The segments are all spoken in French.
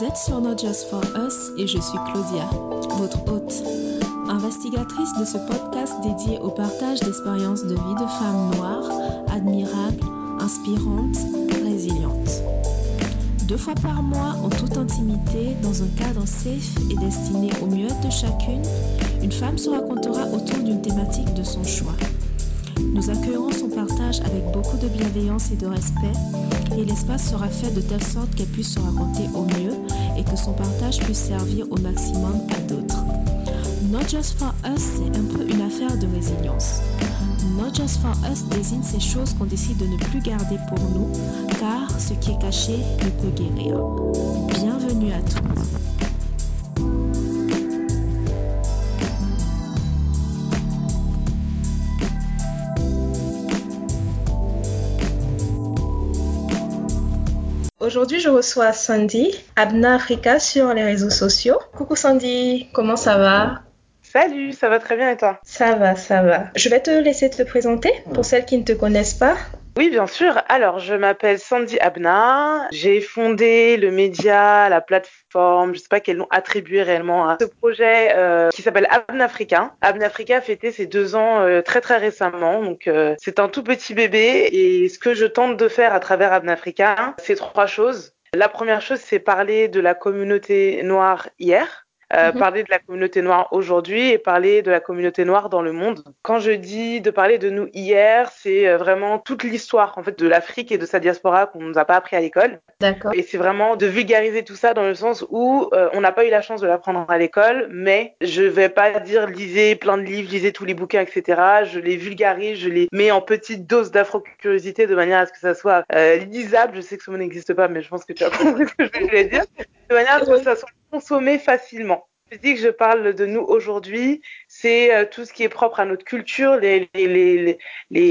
Vous êtes sur Not Just For Us et je suis Claudia, votre hôte, investigatrice de ce podcast dédié au partage d'expériences de vie de femmes noires, admirables, inspirantes, résilientes. Deux fois par mois, en toute intimité, dans un cadre safe et destiné au mieux de chacune, une femme se racontera autour d'une thématique de son choix. Nous accueillerons son partage avec beaucoup de bienveillance et de respect et l'espace sera fait de telle sorte qu'elle puisse se raconter au mieux et que son partage puisse servir au maximum à d'autres. Not Just For Us, c'est un peu une affaire de résilience. Not Just For Us désigne ces choses qu'on décide de ne plus garder pour nous, car ce qui est caché ne peut guérir. Bienvenue à toutes. Aujourd'hui, je reçois Sandy, Abna Africa sur les réseaux sociaux. Coucou Sandy, comment ça va? Salut, ça va très bien et toi? Ça va, ça va. Je vais te laisser te présenter pour celles qui ne te connaissent pas. Oui, bien sûr. Alors, je m'appelle Sandy Abna. J'ai fondé le média, la plateforme, je sais pas quel nom attribuer réellement à ce projet euh, qui s'appelle Abna Africa. Abna Africa a fêté ses deux ans euh, très très récemment. Donc, euh, c'est un tout petit bébé. Et ce que je tente de faire à travers Abna Africa, c'est trois choses. La première chose, c'est parler de la communauté noire hier. Euh, Mhm. parler de la communauté noire aujourd'hui et parler de la communauté noire dans le monde. Quand je dis de parler de nous hier, c'est euh, vraiment toute l'histoire en fait de l'Afrique et de sa diaspora qu'on nous a pas appris à l'école. D'accord. Et c'est vraiment de vulgariser tout ça dans le sens où euh, on n'a pas eu la chance de l'apprendre à l'école, mais je vais pas dire lisez plein de livres, lisez tous les bouquins, etc. Je les vulgarise, je les mets en petite dose d'afro-curiosité de manière à ce que ça soit euh, lisable. Je sais que ce mot n'existe pas, mais je pense que tu as compris ce que je voulais dire. De manière à ce que ça soit consommé facilement. Je dis que je parle de nous aujourd'hui, c'est euh, tout ce qui est propre à notre culture, les,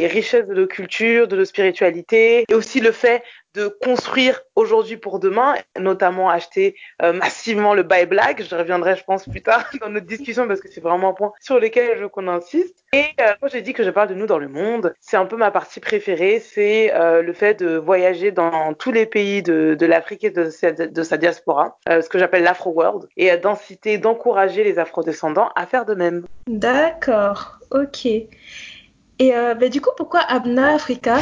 richesses de nos cultures, de nos spiritualités, et aussi le fait de construire aujourd'hui pour demain, notamment acheter euh, massivement le buy black. Je reviendrai, je pense, plus tard dans notre discussion parce que c'est vraiment un point sur lequel je veux qu'on insiste. Et euh, quand j'ai dit que je parle de nous dans le monde, c'est un peu ma partie préférée, c'est euh, le fait de voyager dans tous les pays de, l'Afrique et de sa, de sa diaspora, euh, ce que j'appelle l'Afro World, et euh, d'inciter, d'encourager les Afro-descendants à faire de même. D'accord, ok. Et euh, ben, du coup, pourquoi Abna Africa?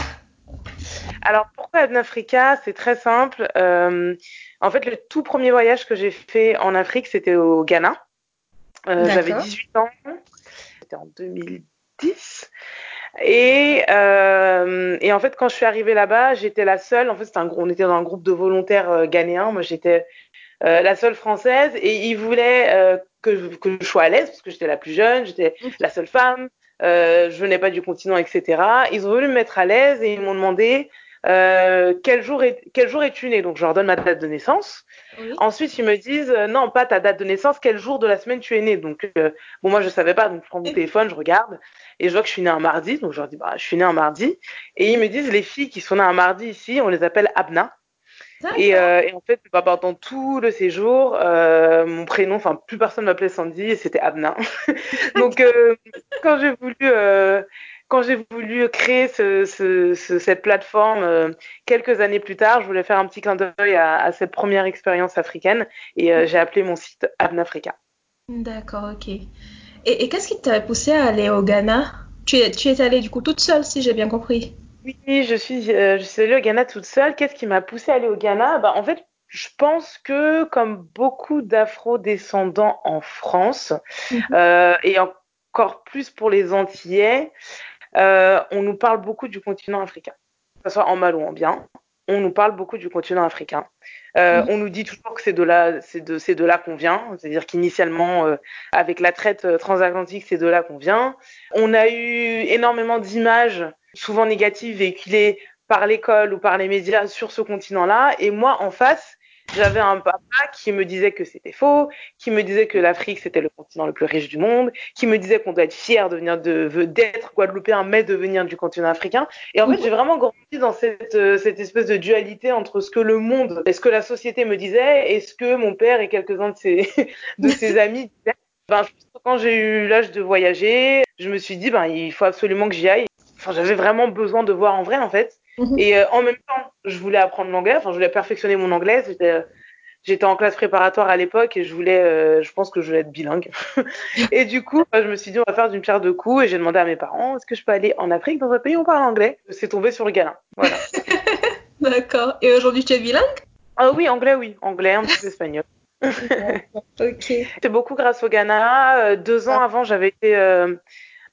Alors pourquoi Abna Africa? C'est très simple. Euh, en fait, le tout premier voyage que j'ai fait en Afrique, c'était au Ghana. Euh, J'avais D'accord. 18 ans. C'était en 2010. Et, euh, et en fait, quand je suis arrivée là-bas, j'étais la seule. En fait, un, on était dans un groupe de volontaires euh, ghanéens. Moi, j'étais euh, la seule française. Et ils voulaient euh, que, je, que je sois à l'aise parce que j'étais la plus jeune, j'étais la seule femme. Euh, je venais pas du continent, etc. Ils ont voulu me mettre à l'aise et ils m'ont demandé euh, quel jour est quel jour es-tu né. Donc je leur donne ma date de naissance. Oui. Ensuite ils me disent euh, non pas ta date de naissance, quel jour de la semaine tu es né. Donc euh, bon moi je savais pas donc je prends mon téléphone, je regarde et je vois que je suis née un mardi. Donc je leur dis bah je suis née un mardi et ils me disent les filles qui sont nées un mardi ici on les appelle Abna. Et, euh, et en fait, bah, pendant tout le séjour, euh, mon prénom, enfin plus personne m'appelait Sandy c'était Abna. Donc euh, quand j'ai voulu, quand j'ai voulu créer ce, ce, ce- cette plateforme quelques années plus tard, je voulais faire un petit clin d'œil à, à cette première expérience africaine et j'ai appelé mon site Abna Africa. D'accord, ok. Et, et qu'est-ce qui t'a poussé à aller au Ghana? Tu es, tu es allée du coup toute seule, si j'ai bien compris? Oui, je suis, euh, je suis allée au Ghana toute seule. Qu'est-ce qui m'a poussée à aller au Ghana? Bah, en fait, je pense que comme beaucoup d'Afro-descendants en France, Mhm. euh, et encore plus pour les Antillais, euh, on nous parle beaucoup du continent africain, que ce soit en mal ou en bien. On nous parle beaucoup du continent africain. Euh. On nous dit toujours que c'est de là, c'est de, c'est de là qu'on vient. C'est-à-dire qu'initialement, euh, avec la traite transatlantique, c'est de là qu'on vient. On a eu énormément d'images, souvent négatives, véhiculées par l'école ou par les médias sur ce continent-là. Et moi, en face, j'avais un papa qui me disait que c'était faux, qui me disait que l'Afrique c'était le continent le plus riche du monde, qui me disait qu'on doit être fier de venir de d'être guadeloupéen, mais de venir du continent africain. Et en fait, j'ai vraiment grandi dans cette euh, espèce de dualité entre ce que le monde, et ce que la société me disait, et ce que mon père et quelques-uns de ses de ses amis disaient. Ben, quand j'ai eu l'âge de voyager, je me suis dit ben il faut absolument que j'y aille. Enfin, j'avais vraiment besoin de voir en vrai en fait. Mhm. Et euh, en même temps, je voulais apprendre l'anglais, enfin, je voulais perfectionner mon anglais. J'étais, j'étais en classe préparatoire à l'époque et je voulais, euh, je pense que je voulais être bilingue. et du coup, je me suis dit, on va faire d'une pierre deux coups et j'ai demandé à mes parents, est-ce que je peux aller en Afrique dans un pays où on parle anglais? C'est tombé sur le Ghana. Voilà. D'accord. Et aujourd'hui, tu es bilingue? Ah oui, anglais, oui. Anglais, un petit peu espagnol. ok. C'est beaucoup grâce au Ghana. Euh, deux ans ah. avant, j'avais été euh,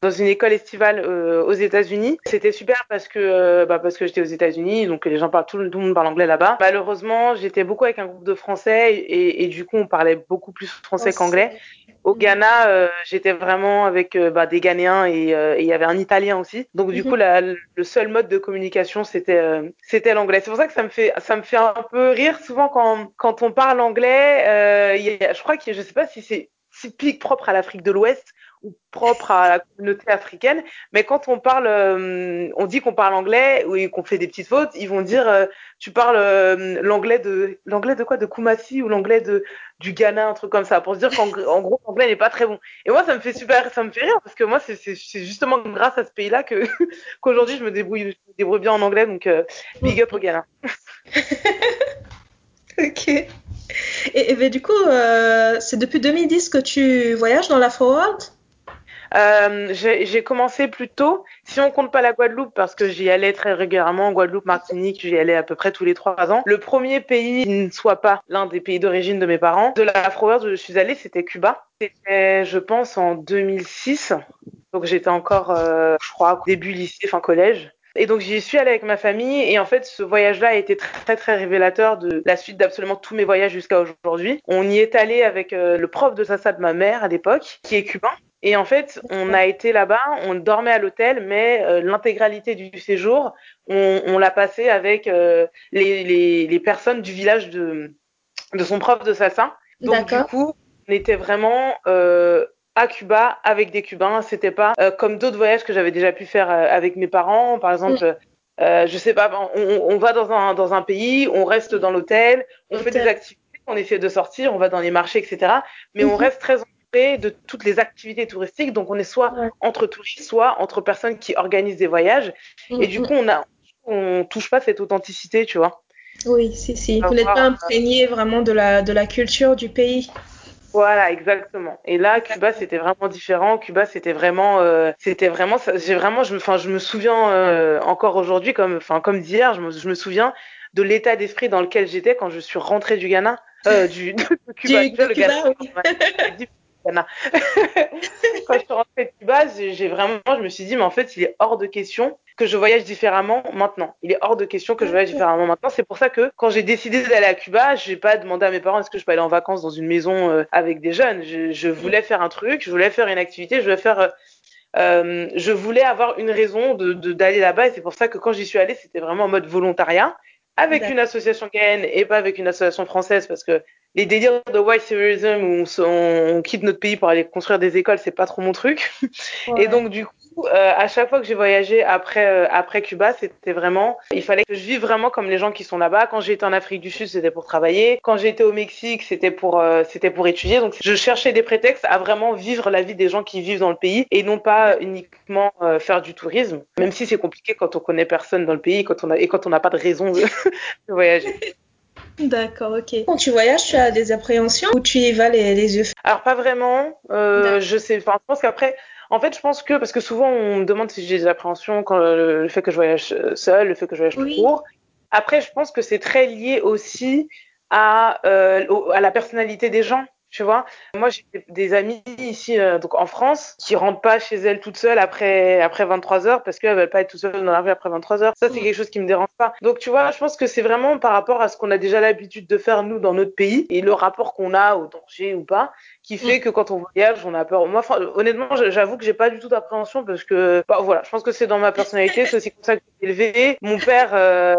dans une école estivale euh, aux États-Unis. C'était super parce que euh, bah, parce que j'étais aux États-Unis, donc les gens parlent tout, le monde parle anglais là-bas. Malheureusement, j'étais beaucoup avec un groupe de Français et, et du coup, on parlait beaucoup plus français qu'anglais. Au Ghana, euh, j'étais vraiment avec bah, des Ghanéens et il y avait un Italien aussi. Donc du mhm. coup, la, le seul mode de communication, c'était c'était l'anglais. C'est pour ça que ça me fait ça me fait un peu rire souvent quand quand on parle anglais. Y a, je crois que je sais pas si c'est typique propre à l'Afrique de l'Ouest propre à la communauté africaine. Mais quand on parle, euh, on dit qu'on parle anglais ou qu'on fait des petites fautes, ils vont dire euh, tu parles euh, l'anglais de l'anglais de quoi? De Kumasi ou l'anglais de du Ghana, un truc comme ça, pour se dire qu'en gros l'anglais n'est pas très bon. Et moi ça me fait super, ça me fait rire parce que moi c'est justement grâce à ce pays-là que qu'aujourd'hui je me débrouille, bien en anglais. Donc big up au Ghana. ok. Et, et, du coup, c'est depuis 2010 que tu voyages dans la Forward euh, j'ai commencé plus tôt, si on compte pas la Guadeloupe, parce que j'y allais très régulièrement, Guadeloupe, Martinique, j'y allais à peu près tous les trois ans. Le premier pays qui ne soit pas l'un des pays d'origine de mes parents, de la World où je suis allée, c'était Cuba. C'était, je pense, en 2006. Donc j'étais encore, euh, je crois, début lycée, fin collège. Et donc j'y suis allée avec ma famille et en fait ce voyage-là a été très très révélateur de la suite d'absolument tous mes voyages jusqu'à aujourd'hui. On y est allé avec euh, le prof de Sassa de ma mère à l'époque, qui est cubain. Et en fait, on a été là-bas, on dormait à l'hôtel, mais euh, l'intégralité du séjour, on, on l'a passé avec euh, les, les, les, personnes du village de, de son prof de Sassa. Donc du coup, on était vraiment euh, à Cuba avec des Cubains. C'était pas comme d'autres voyages que j'avais déjà pu faire avec mes parents, par exemple. Mm. je sais pas, on, on, va dans un, dans un pays, on reste dans l'hôtel, on fait des activités, on essaie de sortir, on va dans les marchés, etc. Mais on mm-hmm. reste très de toutes les activités touristiques. Donc, on est soit entre touristes, soit entre personnes qui organisent des voyages. Et du mm-hmm. coup, on a, on touche pas cette authenticité, tu vois. Oui, si, si. Vous n'êtes pas imprégné vraiment de la, de la culture du pays. Voilà, exactement. Et là, Cuba, c'était vraiment différent. Cuba, c'était vraiment, euh, c'était vraiment, j'ai vraiment, je me, enfin, je me souviens euh, encore aujourd'hui, comme, enfin, comme d'hier, je me, je me souviens de l'état d'esprit dans lequel j'étais quand je suis rentrée du Ghana, euh, du de Cuba. Du, Ghana, oui. Quand je suis rentrée de Cuba, j'ai vraiment, je me suis dit, mais en fait, il est hors de question que je voyage différemment maintenant. Il est hors de question que je voyage différemment maintenant. C'est pour ça que quand j'ai décidé d'aller à Cuba, je n'ai pas demandé à mes parents est-ce que je peux aller en vacances dans une maison euh, avec des jeunes? Je, je, voulais faire un truc, je voulais faire une activité, je voulais faire euh, euh je voulais avoir une raison de d'aller là-bas et c'est pour ça que quand j'y suis allée, c'était vraiment en mode volontariat avec une association ghanéenne et pas avec une association française parce que les délires de white tourism où on, on, quitte notre pays pour aller construire des écoles, c'est pas trop mon truc. Ouais. Et donc du coup, euh, à chaque fois que j'ai voyagé après euh, après Cuba, c'était vraiment, il fallait que je vive vraiment comme les gens qui sont là-bas. Quand j'étais en Afrique du Sud, c'était pour travailler. Quand j'étais au Mexique, c'était pour euh, c'était pour étudier. Donc je cherchais des prétextes à vraiment vivre la vie des gens qui vivent dans le pays et non pas uniquement faire du tourisme. Même si c'est compliqué quand on connaît personne dans le pays, quand on a et quand on n'a pas de raison de, de voyager. D'accord, ok. Quand tu voyages, tu as des appréhensions ou tu y vas les, les yeux Alors pas vraiment. Euh, je sais. Enfin, je pense qu'après, en fait, je pense que parce que souvent on me demande si j'ai des appréhensions quand le, le, fait que je voyage seul, le fait que je voyage oui. court. Après, je pense que c'est très lié aussi à, euh, à la personnalité des gens. Tu vois, moi j'ai des amis ici euh, donc en France qui rentrent pas chez elles toutes seules après après 23 heures parce qu'elles veulent pas être toutes seules dans la rue après 23 heures. Ça c'est quelque chose qui me dérange pas. Donc tu vois, je pense que c'est vraiment par rapport à ce qu'on a déjà l'habitude de faire nous dans notre pays et le rapport qu'on a au danger ou pas qui fait que quand on voyage, on a peur. Moi, honnêtement, j'avoue que j'ai pas du tout d'appréhension parce que, bah, voilà, je pense que c'est dans ma personnalité, c'est aussi comme ça que j'ai élevé. Mon père, euh,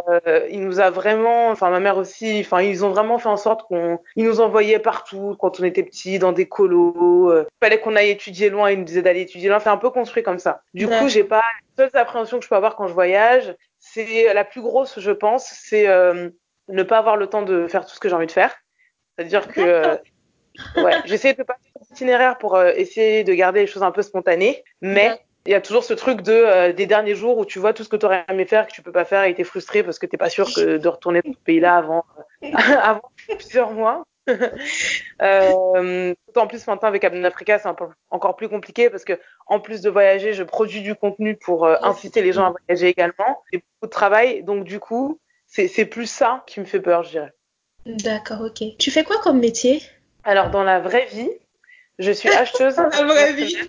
il nous a vraiment, enfin ma mère aussi, enfin ils ont vraiment fait en sorte qu'on, ils nous envoyaient partout quand on était petits, dans des colos. Euh, fallait qu'on aille étudier loin, ils nous disaient d'aller étudier loin. C'est un peu construit comme ça. Du ouais. coup, j'ai pas les seules appréhensions que je peux avoir quand je voyage. C'est la plus grosse, je pense, c'est euh, ne pas avoir le temps de faire tout ce que j'ai envie de faire. C'est-à-dire que ouais, j'essaie de passer un itinéraire pour euh, essayer de garder les choses un peu spontanées, mais il y a toujours ce truc de euh, des derniers jours où tu vois tout ce que tu aurais aimé faire que tu peux pas faire et t'es frustré parce que t'es pas sûr que de retourner dans ce pays-là avant euh, avant plusieurs mois. euh, en plus maintenant avec Abn Africa, c'est encore plus compliqué parce que en plus de voyager, je produis du contenu pour euh, inciter les gens à voyager également. C'est beaucoup de travail, donc du coup, c'est plus ça qui me fait peur, je dirais. D'accord, ok. Tu fais quoi comme métier? Alors dans la vraie vie, je suis acheteuse. la vraie vie.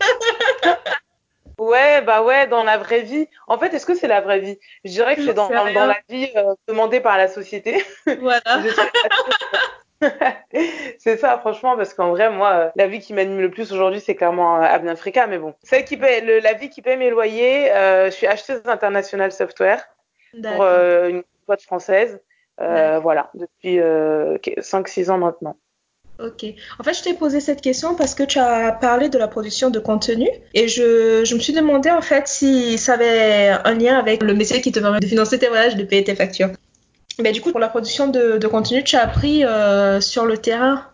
Ouais, bah ouais, dans la vraie vie. En fait, est-ce que c'est la vraie vie? Je dirais que c'est dans, dans, la vie euh, demandée par la société. Voilà. c'est ça, franchement, parce qu'en vrai, moi, euh, la vie qui m'anime le plus aujourd'hui, c'est clairement euh, Abn Africa. Mais bon, celle qui paie, le, la vie qui paie mes loyers, je suis acheteuse internationale software pour une boîte française. voilà, depuis 5-6 ans maintenant. Ok. En fait, je t'ai posé cette question parce que tu as parlé de la production de contenu et je, je me suis demandé en fait si ça avait un lien avec le métier qui te permet de financer tes voyages, de payer tes factures. Mais du coup, pour la production de, de contenu, tu as appris euh, sur le terrain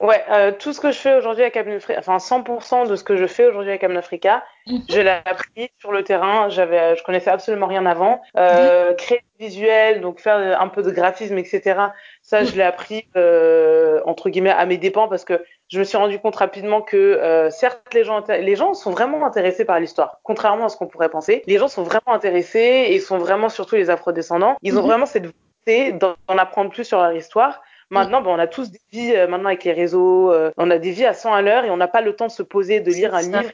Ouais, euh, tout ce que je fais aujourd'hui avec Africa, enfin 100% de ce que je fais aujourd'hui avec Africa, mhm. je l'ai appris sur le terrain. J'avais, je connaissais absolument rien avant. Euh, mhm. Créer des visuels, donc faire un peu de graphisme, etc. Ça, je l'ai appris euh, entre guillemets à mes dépens parce que je me suis rendu compte rapidement que euh, certes les gens, les gens sont vraiment intéressés par l'histoire, contrairement à ce qu'on pourrait penser. Les gens sont vraiment intéressés et sont vraiment surtout les afro-descendants. Ils ont mhm. vraiment cette volonté d'en apprendre plus sur leur histoire. Maintenant, bon, on a tous des vies, euh, maintenant avec les réseaux, euh, on a des vies à 100 à l'heure et on n'a pas le temps de se poser, de lire un livre.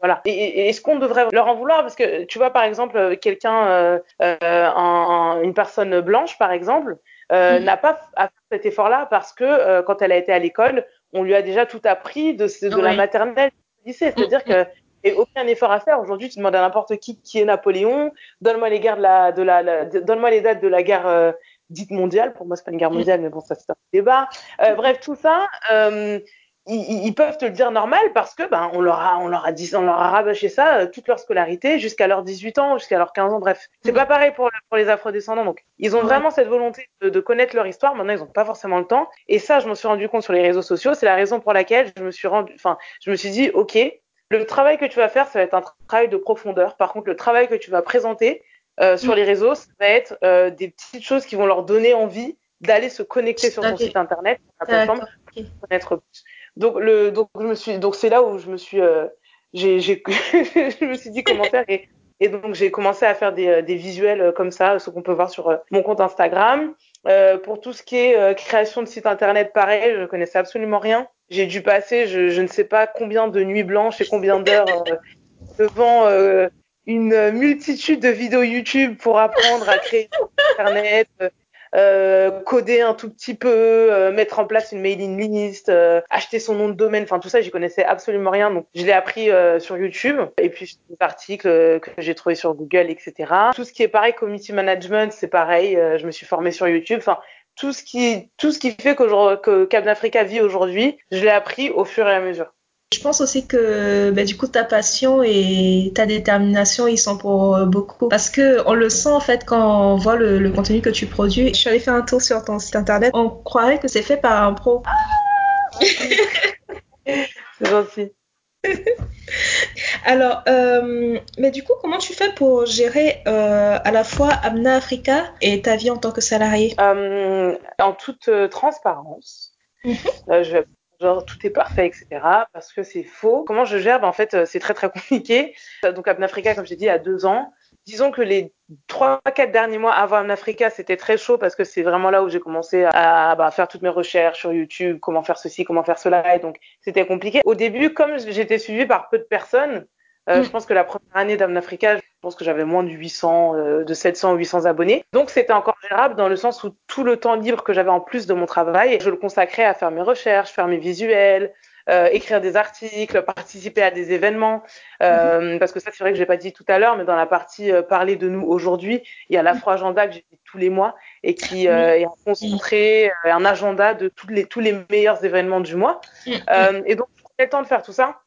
Voilà. Et, est-ce qu'on devrait leur en vouloir? Parce que tu vois, par exemple, euh, quelqu'un, euh, une personne blanche, par exemple, euh, n'a pas à faire cet effort-là parce que quand elle a été à l'école, on lui a déjà tout appris de, de la maternelle au lycée. C'est-à-dire mm, mm. que et aucun effort à faire. Aujourd'hui, tu demandes à n'importe qui qui est Napoléon, donne-moi les guerres de la, de la, donne-moi les dates de la guerre dite mondiale. Pour moi, c'est pas une guerre mm. mondiale, mais bon, ça c'est un débat. Euh, bref, tout ça, euh, ils, ils, peuvent te le dire normal parce que ben on leur a on leur a dit on leur a rabâché ça euh, toute leur scolarité jusqu'à leurs 18 ans, jusqu'à leurs 15 ans. Bref, c'est mm. pas pareil pour pour les afrodescendants. Donc, ils ont vraiment cette volonté de, de, connaître leur histoire. Maintenant, ils ont pas forcément le temps. Et ça, je m'en suis rendu compte sur les réseaux sociaux. C'est la raison pour laquelle je me suis rendu, enfin, je me suis dit, ok. Le travail que tu vas faire, ça va être un travail de profondeur. Par contre, le travail que tu vas présenter, euh, sur mm. les réseaux, ça va être euh, des petites choses qui vont leur donner envie d'aller se connecter sur ton site internet, sur la plateforme, pour connaître plus. Donc le, donc je me suis, donc c'est là où je me suis, euh, j'ai, j'ai, je me suis dit comment faire et, et donc j'ai commencé à faire des, euh, des visuels euh, comme ça, ce qu'on peut voir sur mon compte Instagram. pour tout ce qui est création de site internet, pareil, je connaissais absolument rien. J'ai dû passer, je, je, ne sais pas combien de nuits blanches et combien d'heures devant une multitude de vidéos YouTube pour apprendre à créer Internet, euh, coder un tout petit peu, euh, mettre en place une mailing list, euh, acheter son nom de domaine, enfin tout ça, j'y connaissais absolument rien. Donc je l'ai appris euh, sur YouTube et puis des articles que j'ai trouvés sur Google, etc. Tout ce qui est pareil, community management, c'est pareil. je me suis formée sur YouTube. Enfin tout ce qui tout ce qui fait que Cap d'Africa vit aujourd'hui, je l'ai appris au fur et à mesure. Je pense aussi que bah, du coup ta passion et ta détermination ils sont pour euh, beaucoup parce que on le sent en fait quand on voit le, contenu que tu produis. Je suis allée faire un tour sur ton site internet, on croirait que c'est fait par un pro. c'est gentil. Alors, euh, mais du coup, comment tu fais pour gérer euh, à la fois Amna Africa et ta vie en tant que salarié? En toute transparence, mhm. je vais genre tout est parfait, etc. Parce que c'est faux. Comment je gère? Ben, En fait, euh, c'est très très compliqué. Donc Africa, comme j'ai dit, a deux ans. Disons que les trois, quatre derniers mois avant Africa, c'était très chaud parce que c'est vraiment là où j'ai commencé à bah, faire toutes mes recherches sur YouTube, comment faire ceci, comment faire cela. Et donc, c'était compliqué. Au début, comme j'étais suivie par peu de personnes, euh, mm. Je pense que la première année d'Amnafrica, je pense que j'avais moins de 800, euh, de 700 ou 800 abonnés. Donc c'était encore gérable dans le sens où tout le temps libre que j'avais en plus de mon travail, je le consacrais à faire mes recherches, faire mes visuels, euh, écrire des articles, participer à des événements. Euh, mm-hmm. Parce que ça, c'est vrai que j'ai pas dit tout à l'heure, mais dans la partie euh, parler de nous aujourd'hui, il y a l'Afro-Agenda que j'ai fait tous les mois et qui est concentré, un agenda de tous les, tous les meilleurs événements du mois. Mm-hmm. et donc, j'ai le temps de faire tout ça.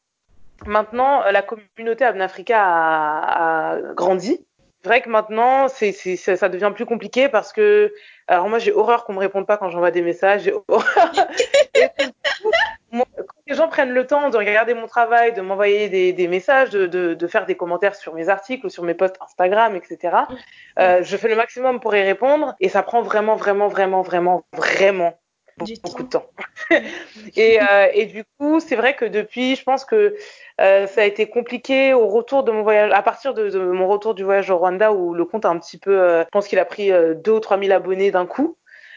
Maintenant, euh, la communauté Abnafrica a, a grandi. C'est vrai que maintenant, c'est, c'est, ça devient plus compliqué parce que, alors moi, j'ai horreur qu'on me réponde pas quand j'envoie des messages. J'ai horreur. quand les gens prennent le temps de regarder mon travail, de m'envoyer des, des messages, de, de, de, faire des commentaires sur mes articles ou sur mes posts Instagram, etc., euh, je fais le maximum pour y répondre et ça prend vraiment, vraiment, vraiment, vraiment, vraiment beaucoup de temps. et, euh, et, du coup, c'est vrai que depuis, je pense que euh, ça a été compliqué au retour de mon voyage, à partir de, de, mon retour du voyage au Rwanda où le compte a un petit peu, euh, je pense qu'il a pris euh, 2 ou 3 000 abonnés d'un coup.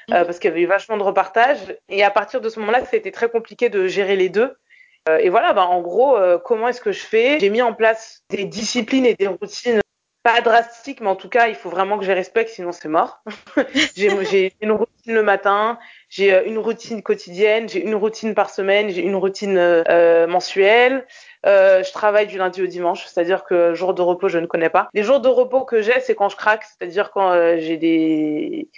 Euh, parce qu'il y avait eu vachement de repartages. Et à partir de ce moment-là, ça a été très compliqué de gérer les deux. Et voilà, bah, en gros, comment est-ce que je fais? J'ai mis en place des disciplines et des routines pas drastiques, mais en tout cas, il faut vraiment que je respecte, sinon c'est mort. j'ai une routine le matin, j'ai une routine quotidienne, j'ai une routine par semaine, j'ai une routine euh, mensuelle. Euh, je travaille du lundi au dimanche, c'est-à-dire que jour de repos, je ne connais pas. Les jours de repos que j'ai, c'est quand je craque, c'est-à-dire quand euh, j'ai des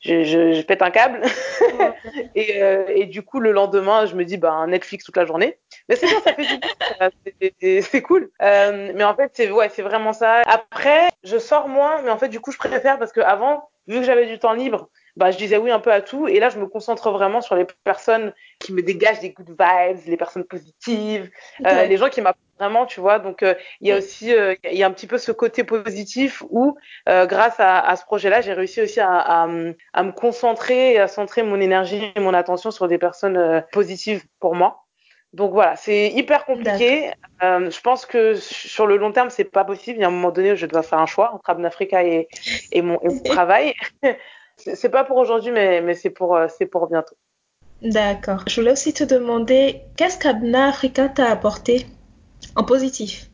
je, je, je, pète un câble. Et, euh, et, du coup le lendemain je me dis bah Netflix toute la journée. Mais c'est bien ça fait du bien c'est cool. Euh, mais en fait c'est ouais c'est vraiment ça. Après je sors moins mais en fait du coup je préfère parce que avant vu que j'avais du temps libre bah, je disais oui un peu à tout. Et là, je me concentre vraiment sur les personnes qui me dégagent des good vibes, les personnes positives, euh, les gens qui m'apportent vraiment, tu vois. Donc, euh, il y a aussi, euh, il y a un petit peu ce côté positif où, grâce à, à ce projet-là, j'ai réussi aussi à, à, à, me concentrer et à centrer mon énergie et mon attention sur des personnes positives pour moi. Donc voilà, c'est hyper compliqué. Euh, je pense que sur le long terme, c'est pas possible. Il y a un moment donné où je dois faire un choix entre Abnafrica et, et, mon, et mon travail. C'est pas pour aujourd'hui, mais, mais c'est pour, c'est pour bientôt. D'accord. Je voulais aussi te demander, qu'est-ce qu'Abna Africa t'a apporté en positif?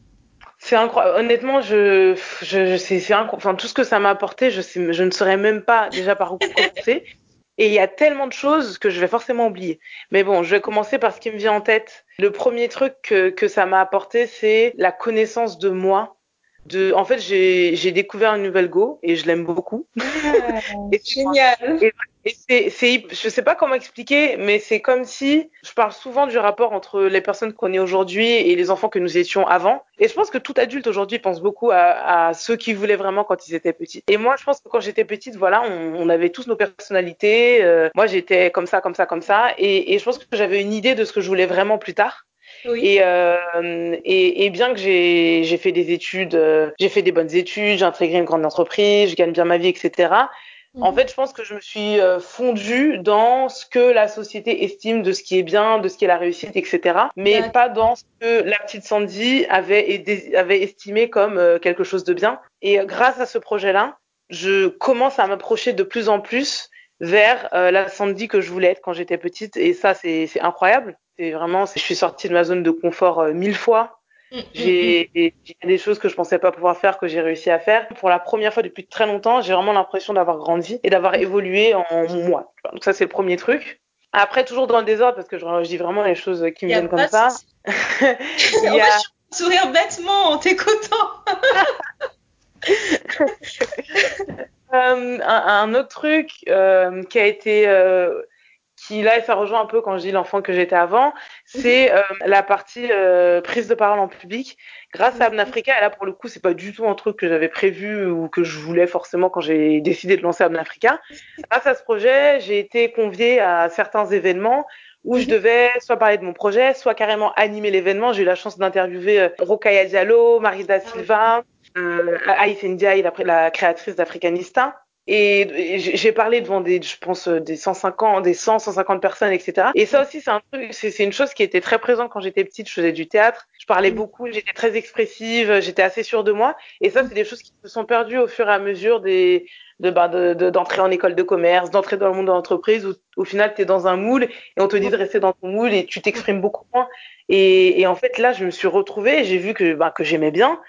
C'est incroyable. Honnêtement, je, je, je c'est, c'est enfin, tout ce que ça m'a apporté, je, sais, je ne saurais même pas déjà par où commencer. Et il y a tellement de choses que je vais forcément oublier. Mais bon, je vais commencer par ce qui me vient en tête. Le premier truc que, que ça m'a apporté, c'est la connaissance de moi de, en fait, j'ai, découvert une nouvelle Go et je l'aime beaucoup. Ah, génial. Et, et c'est, c'est, je sais pas comment expliquer, mais c'est comme si je parle souvent du rapport entre les personnes qu'on est aujourd'hui et les enfants que nous étions avant. Et je pense que tout adulte aujourd'hui pense beaucoup à, à ceux qui voulaient vraiment quand ils étaient petits. Et moi, je pense que quand j'étais petite, voilà, on, on avait tous nos personnalités. Euh, moi, j'étais comme ça, comme ça, comme ça. Et, et je pense que j'avais une idée de ce que je voulais vraiment plus tard. Oui. Et, euh, et, et, bien que j'ai, fait des études, euh, j'ai fait des bonnes études, j'ai intégré une grande entreprise, je gagne bien ma vie, etc. Mmh. En fait, je pense que je me suis euh, fondue dans ce que la société estime de ce qui est bien, de ce qui est la réussite, etc. Mais ouais. pas dans ce que la petite Sandy avait, avait estimé comme euh, quelque chose de bien. Et grâce à ce projet-là, je commence à m'approcher de plus en plus vers euh, la Sandy que je voulais être quand j'étais petite. Et ça, c'est incroyable. C'est vraiment, je suis sortie de ma zone de confort euh, mille fois. J'ai des choses que je pensais pas pouvoir faire que j'ai réussi à faire. Pour la première fois depuis très longtemps, j'ai vraiment l'impression d'avoir grandi et d'avoir évolué en moi. Donc ça c'est le premier truc. Après toujours dans le désordre parce que je, je dis vraiment les choses qui me viennent comme ça. Il y a... sourire bêtement en t'écoutant. euh, un, un, autre truc euh, qui a été euh, qui là, ça rejoint un peu quand je dis l'enfant que j'étais avant, c'est euh, la partie euh, prise de parole en public. Grâce à Abnafrica, et là pour le coup, c'est pas du tout un truc que j'avais prévu ou que je voulais forcément quand j'ai décidé de lancer Abnafrica. Grâce à ce projet, j'ai été conviée à certains événements où je devais soit parler de mon projet, soit carrément animer l'événement. J'ai eu la chance d'interviewer euh, Rokaya Diallo, Marida Silva, euh, Aïs Ndiaye, la, la créatrice d'Africanista. Et j'ai parlé devant des, je pense, des 150, des 100, 150 personnes, etc. Et ça aussi, c'est un truc, c'est une chose qui était très présente quand j'étais petite. Je faisais du théâtre, je parlais mmh. beaucoup, j'étais très expressive, j'étais assez sûre de moi. Et ça, c'est des choses qui se sont perdues au fur et à mesure des, de, bah, d'entrer de, de, en école de commerce, d'entrer dans le monde de l'entreprise où au final tu es dans un moule et on te dit de rester dans ton moule et tu t'exprimes beaucoup moins. Et, et, en fait là je me suis retrouvée, j'ai vu que bah, que j'aimais bien,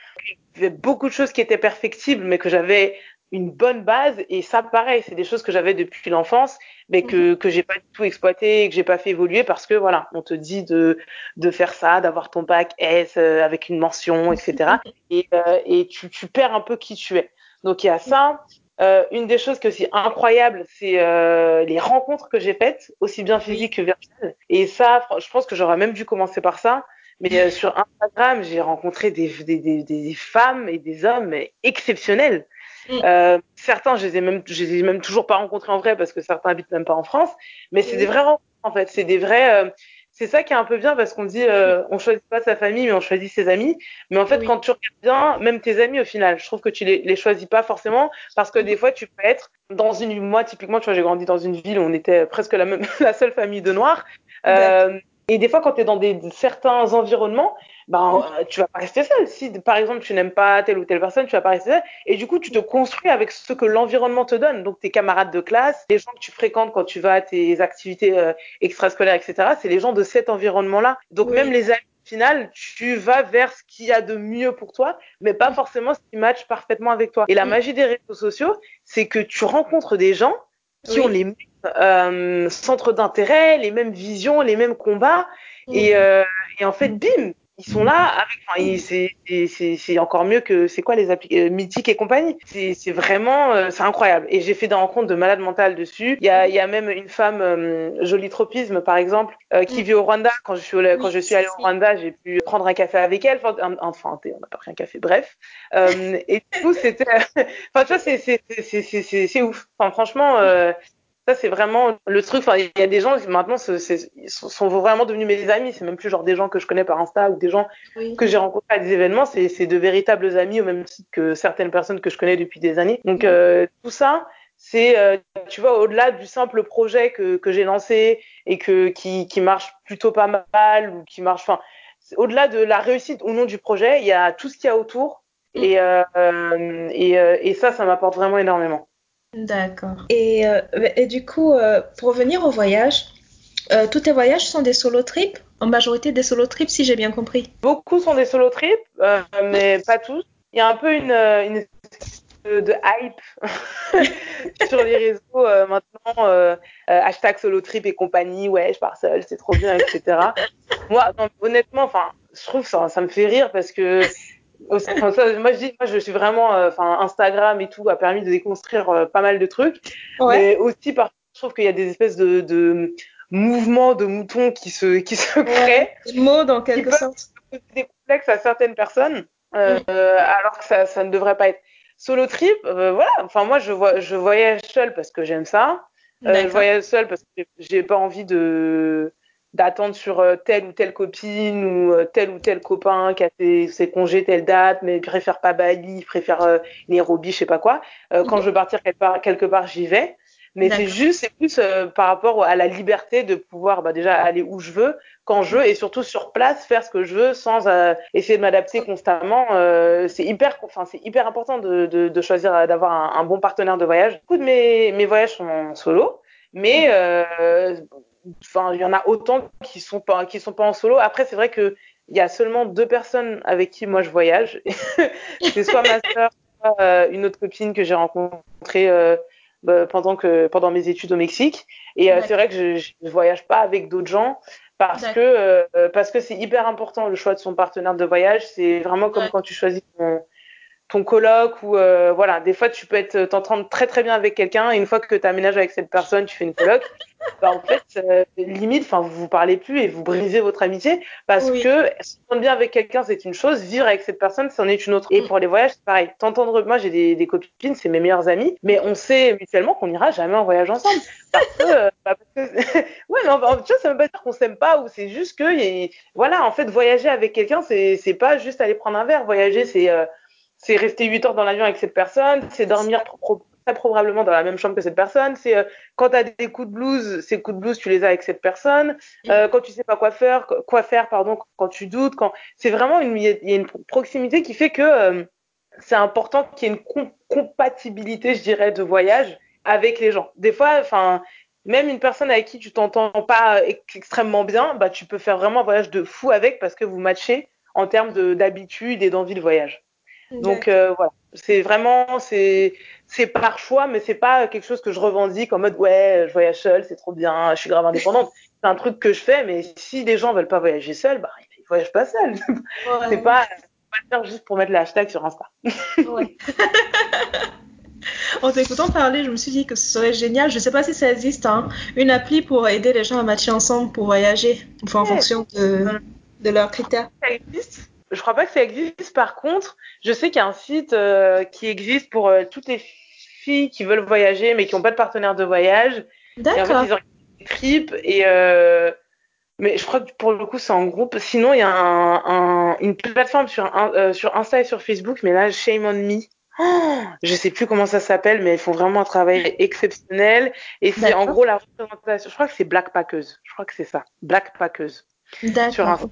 il y avait beaucoup de choses qui étaient perfectibles mais que j'avais une bonne base et ça pareil c'est des choses que j'avais depuis l'enfance mais que que j'ai pas du tout exploité et que j'ai pas fait évoluer parce que voilà on te dit de de faire ça d'avoir ton bac S euh, avec une mention etc et euh, et tu tu perds un peu qui tu es donc il y a ça euh, une des choses qui est aussi incroyable, c'est euh, les rencontres que j'ai faites, aussi bien physiques que virtuelles. Et ça, je pense que j'aurais même dû commencer par ça. Mais euh, sur Instagram, j'ai rencontré des, des, des, des, femmes et des hommes exceptionnels. Mm. Euh, certains, je les ai même, je les ai même toujours pas rencontrés en vrai parce que certains habitent même pas en France. Mais c'est mm. des vrais rencontres en fait. C'est des vrais. Euh, c'est ça qui est un peu bien parce qu'on dit euh, on choisit pas sa famille mais on choisit ses amis. Mais en fait, oui. quand tu regardes bien, même tes amis au final, je trouve que tu les, les choisis pas forcément parce que des fois tu peux être dans une, moi, typiquement, tu vois, j'ai grandi dans une ville où on était presque la même, la seule famille de noirs. Euh, et des fois, quand tu es dans des, certains environnements, ben, tu vas pas rester seul. Si, par exemple, tu n'aimes pas telle ou telle personne, tu vas pas rester seul. Et du coup, tu te construis avec ce que l'environnement te donne. Donc, tes camarades de classe, les gens que tu fréquentes quand tu vas à tes activités euh, extrascolaires, etc., c'est les gens de cet environnement-là. Donc, même les amis, au final, tu vas vers ce qu'il y a de mieux pour toi, mais pas forcément ce qui match parfaitement avec toi. Et la magie des réseaux sociaux, c'est que tu rencontres des gens qui ont les mêmes euh, centres d'intérêt, les mêmes visions, les mêmes combats. Et, euh, et en fait, bim, ils sont là avec enfin, c'est encore mieux que c'est quoi les applications euh, mythiques et compagnie. C'est vraiment euh, c'est incroyable. Et j'ai fait des rencontres de malades mentales dessus. Il y a, il y a même une femme euh, jolie tropisme par exemple euh, qui vit au Rwanda. Quand je suis quand je suis allée au Rwanda j'ai pu prendre un café avec elle. Enfin enfin on n'a pas pris un café. Bref. Et du coup c'était enfin tu vois c'est c'est c'est c'est ouf. Enfin franchement ça, c'est vraiment le truc. Enfin, il y a des gens qui maintenant sont, sont vraiment devenus mes amis. C'est même plus genre des gens que je connais par Insta ou des gens que j'ai rencontrés à des événements. C'est de véritables amis au même titre que certaines personnes que je connais depuis des années. Donc euh, tout ça, c'est euh, tu vois au-delà du simple projet que, que j'ai lancé et que qui, qui marche plutôt pas mal ou qui marche. Enfin, au-delà de la réussite ou non du projet, il y a tout ce qu'il y a autour. Mm. Et, euh, et, euh, et ça, ça m'apporte vraiment énormément. D'accord. Et, euh, et, du coup, euh, pour revenir au voyage, euh, tous tes voyages sont des solo trips? En majorité des solo trips, si j'ai bien compris. Beaucoup sont des solo trips, mais pas tous. Il y a un peu une, une de, de hype sur les réseaux maintenant. hashtag solo trip et compagnie, ouais, je pars seule, c'est trop bien, etc. Moi, honnêtement, enfin, je trouve ça, ça me fait rire parce que moi, je dis, moi, je suis vraiment, euh, enfin, Instagram et tout a permis de déconstruire euh, pas mal de trucs. Ouais. Mais aussi, par je trouve qu'il y a des espèces de, de mouvements de moutons qui se, qui se créent. Des mots, en quelque sorte. Des complexes à certaines personnes, euh, mm. alors que ça, ça ne devrait pas être. Solo trip, voilà. Enfin, moi, je, vois, je voyage seule parce que j'aime ça. je voyage seule parce que j'ai pas envie de d'attendre sur euh, telle ou telle copine ou euh, tel ou tel copain qui a ses, ses congés telle date, mais préfère pas Bali, préfère euh, Nairobi, je sais pas quoi. quand je veux partir quelque part, quelque part j'y vais. Mais c'est juste, c'est plus par rapport à la liberté de pouvoir bah, déjà aller où je veux, quand je veux, et surtout sur place faire ce que je veux sans essayer de m'adapter constamment. c'est hyper, enfin c'est hyper important de, de, de choisir d'avoir un, un, bon partenaire de voyage. Beaucoup de mes, mes voyages sont en solo, mais enfin, il y en a autant qui sont pas, qui sont pas en solo. Après, c'est vrai que il y a seulement deux personnes avec qui moi je voyage. c'est soit ma sœur, soit euh, une autre copine que j'ai rencontrée euh, bah, pendant que pendant mes études au Mexique. Et euh, c'est vrai que je, je voyage pas avec d'autres gens parce que parce que c'est hyper important le choix de son partenaire de voyage. C'est vraiment comme quand tu choisis ton ton coloc ou euh, voilà des fois tu peux être t'entendre très très bien avec quelqu'un et une fois que tu aménages avec cette personne tu fais une coloc bah, en fait euh, limite enfin vous vous parlez plus et vous brisez votre amitié parce oui. que s'entendre bien avec quelqu'un c'est une chose vivre avec cette personne c'en est une autre. Et pour les voyages c'est pareil. T'entendre moi j'ai des, des, copines c'est mes meilleures amies mais on sait mutuellement qu'on n'ira jamais en voyage ensemble parce que, euh, bah, parce que ouais mais en, tu vois ça veut pas dire qu'on s'aime pas ou c'est juste que y a... voilà en fait voyager avec quelqu'un c'est c'est pas juste aller prendre un verre. Voyager c'est euh, c'est rester 8 heures dans l'avion avec cette personne, c'est dormir très probablement dans la même chambre que cette personne, c'est euh, quand tu as des coups de blues, ces coups de blues, tu les as avec cette personne, euh, quand tu sais pas quoi faire, quoi faire pardon, quand tu doutes, quand c'est vraiment une il y, a une proximité qui fait que euh, c'est important qu'il y ait une com compatibilité, je dirais, de voyage avec les gens. Des fois, enfin, même une personne avec qui tu t'entends pas extrêmement bien, bah tu peux faire vraiment un voyage de fou avec parce que vous matchez en termes d'habitude et d'envie de voyage. Donc euh, voilà, c'est vraiment c'est c'est par choix, mais c'est pas quelque chose que je revendique en mode ouais, je voyage seule, c'est trop bien, je suis grave indépendante. c'est un truc que je fais, mais si les gens veulent pas voyager seuls, bah ils voyagent pas seuls. Ouais. c'est pas faire juste pour mettre le hashtag sur Insta. Ouais. En t'écoutant parler, je me suis dit que ce serait génial. Je sais pas si ça existe, hein, une appli pour aider les gens à matcher ensemble pour voyager, enfin, en fonction de, de leurs critères. Ça existe je crois pas que ça existe. Par contre, je sais qu'il y a un site euh, qui existe pour euh, toutes les filles qui veulent voyager mais qui n'ont pas de partenaire de voyage. D'accord. En fait, des trips et euh, mais je crois que pour le coup c'est en groupe. Sinon, il y a un, un, une plateforme sur, un, euh, sur Insta et sur Facebook, mais là, shame on me. Oh, je sais plus comment ça s'appelle, mais ils font vraiment un travail exceptionnel. Et c'est en gros la représentation. Je crois que c'est Black Packeuse. Je crois que c'est ça. Black Packeuse. Sur Insta.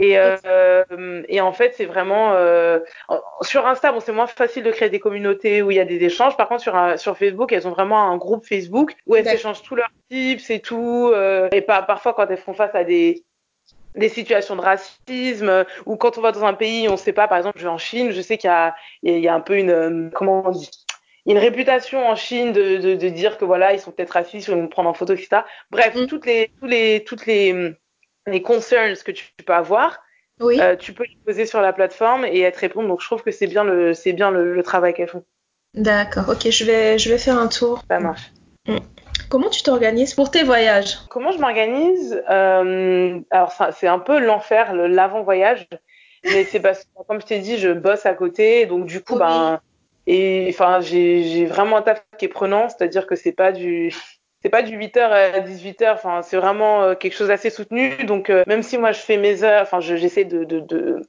Et, euh, et en fait, c'est vraiment euh, sur Insta, bon, c'est moins facile de créer des communautés où il y a des échanges. Par contre, sur sur Facebook, elles ont vraiment un groupe Facebook où elles s'échangent tous leurs tips et tout. Euh, et pas parfois quand elles font face à des des situations de racisme ou quand on va dans un pays, on ne sait pas, par exemple, je vais en Chine, je sais qu'il y a, il y a un peu une, euh, comment on dit, une réputation en Chine de, de, de dire que voilà, ils sont peut-être racistes, ils vont me prendre en photo, etc. Bref, mm. toutes les, tous les, toutes les, les concerns que tu peux avoir, oui. euh, tu peux les poser sur la plateforme et être répondre. Donc je trouve que c'est bien le, c'est bien le, le travail qu'elles font. D'accord, ok, je vais, je vais faire un tour. Ça marche. Mm. Comment tu t'organises pour tes voyages? Comment je m'organise euh, Alors c'est un peu l'enfer, l'avant-voyage, mais c'est parce que comme je t'ai dit, je bosse à côté, donc du coup, ben, et enfin, j'ai vraiment un taf qui est prenant, c'est-à-dire que c'est pas du c'est pas du 8h à 18h, enfin c'est vraiment euh, quelque chose d'assez soutenu. Donc euh, même si moi je fais mes heures, enfin j'essaie de, de, de,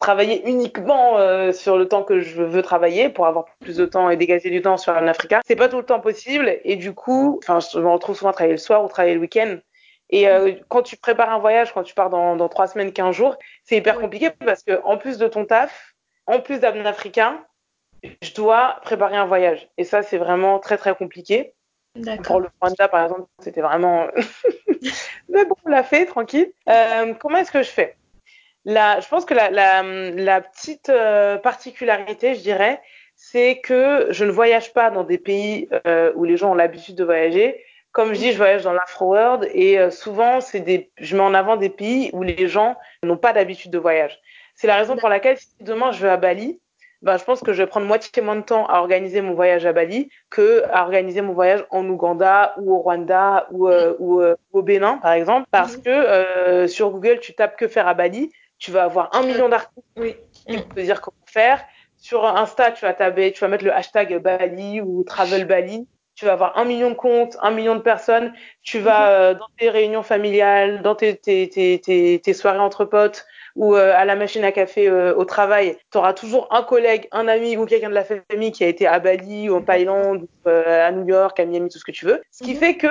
travailler uniquement euh, sur le temps que je veux travailler pour avoir plus de temps et dégager du temps sur Africa. C'est pas tout le temps possible et du coup, enfin, je me retrouve souvent à travailler le soir ou travailler le week-end. Et euh, quand tu prépares un voyage, quand tu pars dans, dans 3 semaines, 15 jours, c'est hyper compliqué parce que en plus de ton taf, en plus d'Abn Africain, je dois préparer un voyage. Et ça, c'est vraiment très très compliqué. Pour le Rwanda, par exemple, c'était vraiment. Mais bon, on l'a fait, tranquille. Euh, comment est-ce que je fais? La, je pense que la, la, la petite euh, particularité, je dirais, c'est que je ne voyage pas dans des pays euh, où les gens ont l'habitude de voyager. Comme je dis, je voyage dans l'Afro-World et euh, souvent, c'est des, je mets en avant des pays où les gens n'ont pas d'habitude de voyage. C'est la raison pour laquelle si demain je vais à Bali, ben, je pense que je vais prendre moitié moins de temps à organiser mon voyage à Bali que à organiser mon voyage en Ouganda ou au Rwanda ou, ou, ou au Bénin, par exemple, parce que sur Google, tu tapes que faire à Bali tu vas avoir un million d'articles oui. qui vont te dire comment faire. Sur Insta, tu vas taber, tu vas mettre le hashtag Bali ou Travel Bali. Tu vas avoir un million de comptes, un million de personnes. Tu vas euh, dans tes réunions familiales, dans tes, tes, tes, tes soirées entre potes ou euh, à la machine à café euh, au travail, tu auras toujours un collègue, un ami ou quelqu'un de la famille qui a été à Bali ou en Thaïlande, ou, à New York, à Miami, tout ce que tu veux. Ce qui mhm. fait que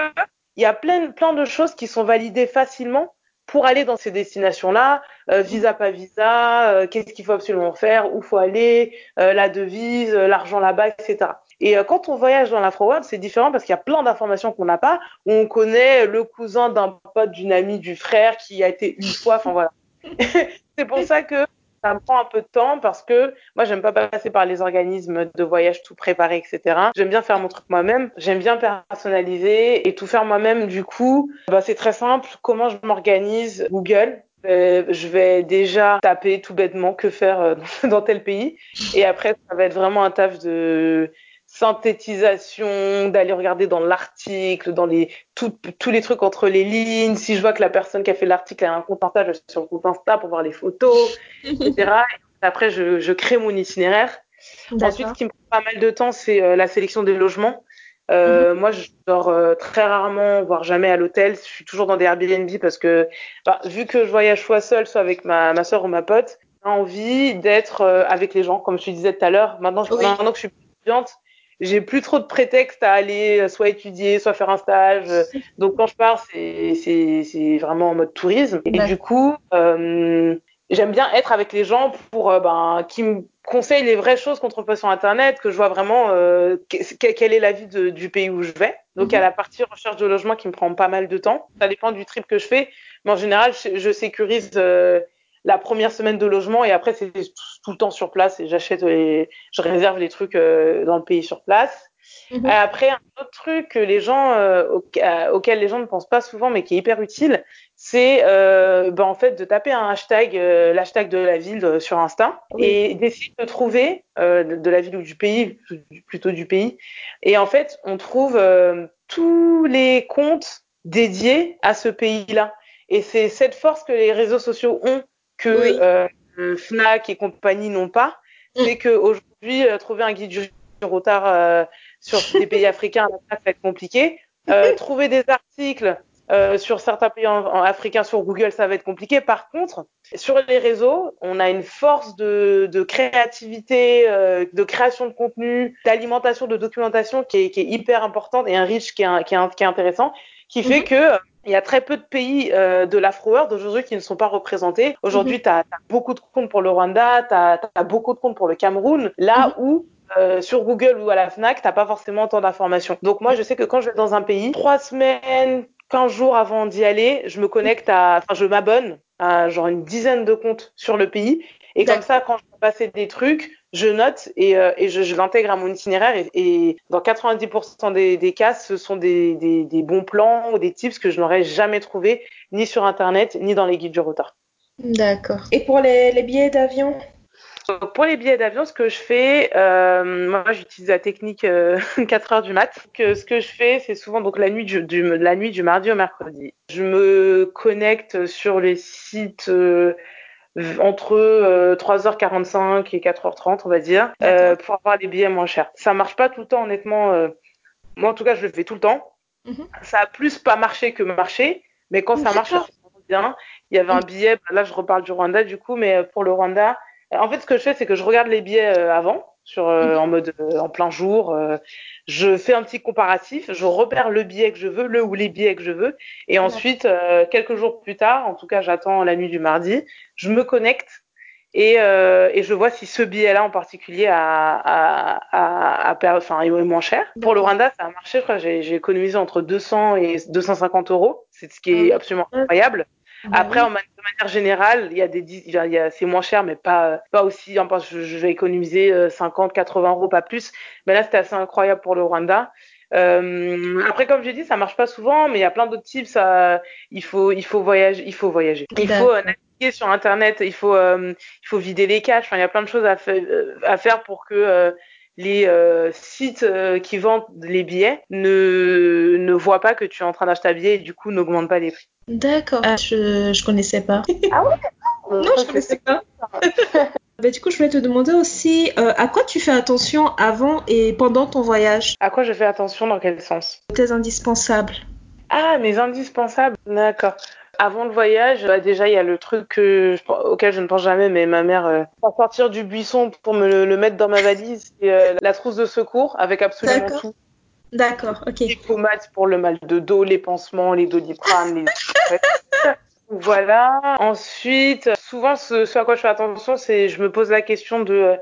il y a plein, plein de choses qui sont validées facilement pour aller dans ces destinations-là, euh, visa pas visa, euh, qu'est-ce qu'il faut absolument faire, où faut aller, euh, la devise, l'argent là-bas, etc. Et quand on voyage dans l'Afro-World, c'est différent parce qu'il y a plein d'informations qu'on n'a pas. On connaît le cousin d'un pote, d'une amie, du frère qui a été une fois. Enfin voilà. c'est pour ça que ça me prend un peu de temps parce que moi, j'aime pas passer par les organismes de voyage tout préparé, etc. J'aime bien faire mon truc moi-même. J'aime bien personnaliser et tout faire moi-même. Du coup, bah, c'est très simple. Comment je m'organise Google. Euh, je vais déjà taper tout bêtement que faire euh, dans tel pays. Et après, ça va être vraiment un taf de synthétisation, d'aller regarder dans l'article, dans les tous les trucs entre les lignes. Si je vois que la personne qui a fait l'article a un compte Insta, je vais sur le compte Insta pour voir les photos, etc. Et après, je, je, crée mon itinéraire. Ensuite, ce qui me prend pas mal de temps, c'est euh, la sélection des logements. Euh, mhm. Moi, je dors euh, très rarement, voire jamais à l'hôtel. Je suis toujours dans des Airbnb parce que, bah, vu que je voyage soit seule, soit avec ma, ma soeur ou ma pote, j'ai envie d'être euh, avec les gens, comme je te disais tout à l'heure. Maintenant, maintenant que je suis étudiante, j'ai plus trop de prétexte à aller euh, soit étudier, soit faire un stage. Donc quand je pars, c'est c'est vraiment en mode tourisme. Et du coup, euh, j'aime bien être avec les gens pour euh, ben qui me conseillent les vraies choses qu'on trouve pas sur internet, que je vois vraiment euh, quelle est la vie de, du pays où je vais. Donc il y a la partie recherche de logement qui me prend pas mal de temps. Ça dépend du trip que je fais, mais en général, je, je sécurise euh, la première semaine de logement et après c'est tout, le temps sur place et j'achète et je réserve les trucs euh, dans le pays sur place. Mhm. Après un autre truc que les gens euh, euh, auquel les gens ne pensent pas souvent mais qui est hyper utile, c'est ben, en fait de taper un hashtag l'hashtag de la ville sur Insta et d'essayer de trouver de, de, la ville ou du pays plutôt du pays et en fait on trouve tous les comptes dédiés à ce pays-là. Et c'est cette force que les réseaux sociaux ont que euh, Fnac et compagnie n'ont pas, mm. c'est qu'aujourd'hui, euh, trouver un guide du retard euh, sur des pays africains, ça va être compliqué. trouver des articles Euh, sur certains pays en, africains, sur Google, ça va être compliqué. Par contre, sur les réseaux, on a une force de, de créativité, euh, de création de contenu, d'alimentation, de documentation qui est, qui est, hyper importante et un riche qui est, qui est, qui est intéressant, qui fait mhm. que il y a très peu de pays euh, de l'Afro-World aujourd'hui qui ne sont pas représentés. Aujourd'hui, mhm. tu as, beaucoup de comptes pour le Rwanda, tu as, as, beaucoup de comptes pour le Cameroun, là mhm. où euh, sur Google ou à la FNAC, t'as pas forcément tant d'informations. Donc moi, je sais que quand je vais dans un pays, trois semaines, 15 jours avant d'y aller, je me connecte à, enfin, je m'abonne à genre une dizaine de comptes sur le pays. Et comme ça, quand je vais passer des trucs, je note et, euh, et je, je l'intègre à mon itinéraire. Et, et dans 90% des, des, cas, ce sont des, des, des, bons plans ou des tips que je n'aurais jamais trouvé ni sur Internet, ni dans les guides du retard. D'accord. Et pour les, les billets d'avion? Pour les billets d'avion, ce que je fais, euh, moi j'utilise la technique euh, 4 heures du mat. Que ce que je fais, c'est souvent donc la nuit du, du, la nuit du mardi au mercredi. Je me connecte sur les sites euh, entre 3h45 euh, et 4h30, on va dire, euh, pour avoir les billets moins chers. Ça marche pas tout le temps, honnêtement. moi, en tout cas, je le fais tout le temps. Mm -hmm. Ça a plus pas marché que marché, mais quand ça marche, ça bien. Il y avait un billet, bah, là je reparle du Rwanda du coup, mais pour le Rwanda, en fait, ce que je fais, c'est que je regarde les billets euh, avant, sur, euh, en mode euh, en plein jour. je fais un petit comparatif, je repère le billet que je veux, le ou les billets que je veux, et ensuite, quelques jours plus tard, en tout cas, j'attends la nuit du mardi, je me connecte et, et je vois si ce billet-là en particulier a, a, a, a enfin, est moins cher. Pour le Rwanda, ça a marché, je crois, j'ai économisé entre 200 et 250 euros, c'est ce qui est ah absolument incroyable. Bah Après, en, de manière générale, il y a des, c'est moins cher, mais pas, pas aussi. Hein, je, je vais économiser 50, euh, 80 euros, pas plus. Mais là, c'était assez incroyable pour le Rwanda. Euh, après, comme j'ai dit, ça marche pas souvent, mais il y a plein d'autres types. Ça, il faut, il faut voyager, il faut voyager. Il faut euh, naviguer sur Internet. Il faut, euh, il faut vider les caches. Enfin, il y a plein de choses à, à faire pour que les euh, sites euh, qui vendent les billets ne, ne voient pas que tu es en train d'acheter un billet et du coup n'augmentent pas les prix. D'accord. Ah, je, je connaissais pas. Ah ouais? Non, je connaissais pas. bah, du coup, je voulais te demander aussi euh, à quoi tu fais attention avant et pendant ton voyage? À quoi je fais attention dans quel sens? Tes indispensables. Ah, mes indispensables D'accord. Avant le voyage, bah déjà il y a le truc que, auquel je ne pense jamais, mais ma mère euh, sortir du buisson pour me le, le mettre dans ma valise, c'est euh, la trousse de secours avec absolument tout. D'accord, ok. Les pommades pour le mal de dos, les pansements, les doliprane, les... voilà. Ensuite, souvent ce, ce, à quoi je fais attention, c'est je me pose la question de euh,